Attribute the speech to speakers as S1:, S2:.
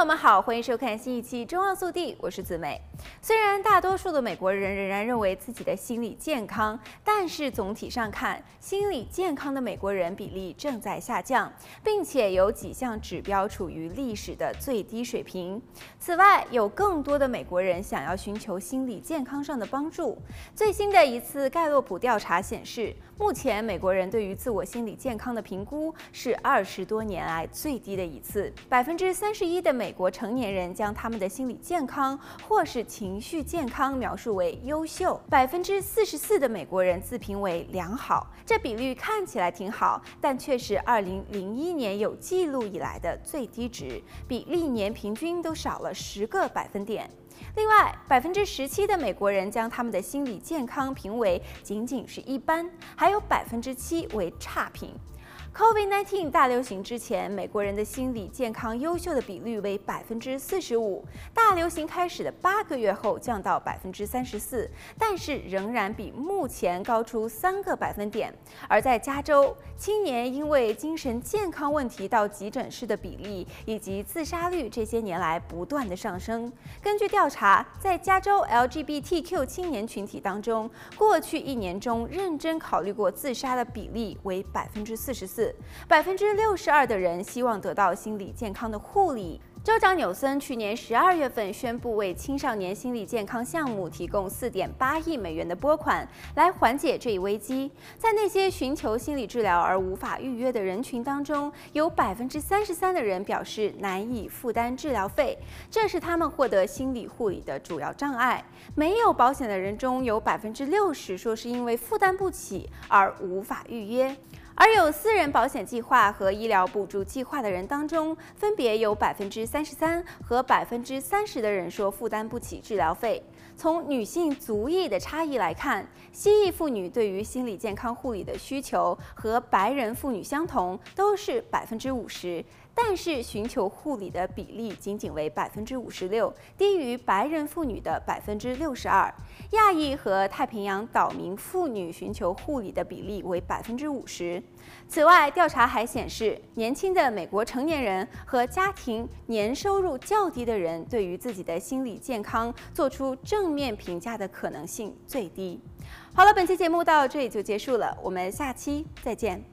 S1: 朋友们好，欢迎收看新一期《中澳速递》，我是子美。虽然大多数的美国人仍然认为自己的心理健康，但是总体上看，心理健康的美国人比例正在下降，并且有几项指标处于历史的最低水平。此外，有更多的美国人想要寻求心理健康上的帮助。最新的一次盖洛普调查显示，目前美国人对于自我心理健康的评估是二十多年来最低的一次，百分之三十一的美。美国成年人将他们的心理健康或是情绪健康描述为优秀，百分之四十四的美国人自评为良好。这比率看起来挺好，但却是二零零一年有记录以来的最低值，比历年平均都少了十个百分点。另外，百分之十七的美国人将他们的心理健康评为仅仅是一般，还有百分之七为差评。COVID-19 大流行之前，美国人的心理健康优秀的比率为百分之四十五。大流行开始的八个月后降到百分之三十四，但是仍然比目前高出三个百分点。而在加州，青年因为精神健康问题到急诊室的比例以及自杀率这些年来不断的上升。根据调查，在加州 LGBTQ 青年群体当中，过去一年中认真考虑过自杀的比例为百分之四十四四。百分之六十二的人希望得到心理健康的护理。州长纽森去年十二月份宣布为青少年心理健康项目提供四点八亿美元的拨款，来缓解这一危机。在那些寻求心理治疗而无法预约的人群当中，有百分之三十三的人表示难以负担治疗费，这是他们获得心理护理的主要障碍。没有保险的人中有百分之六十说是因为负担不起而无法预约。而有私人保险计划和医疗补助计划的人当中，分别有百分之三十三和百分之三十的人说负担不起治疗费。从女性族裔的差异来看，西裔妇女对于心理健康护理的需求和白人妇女相同，都是百分之五十。但是寻求护理的比例仅仅为百分之五十六，低于白人妇女的百分之六十二。亚裔和太平洋岛民妇女寻求护理的比例为百分之五十。此外，调查还显示，年轻的美国成年人和家庭年收入较低的人对于自己的心理健康做出正面评价的可能性最低。好了，本期节目到这里就结束了，我们下期再见。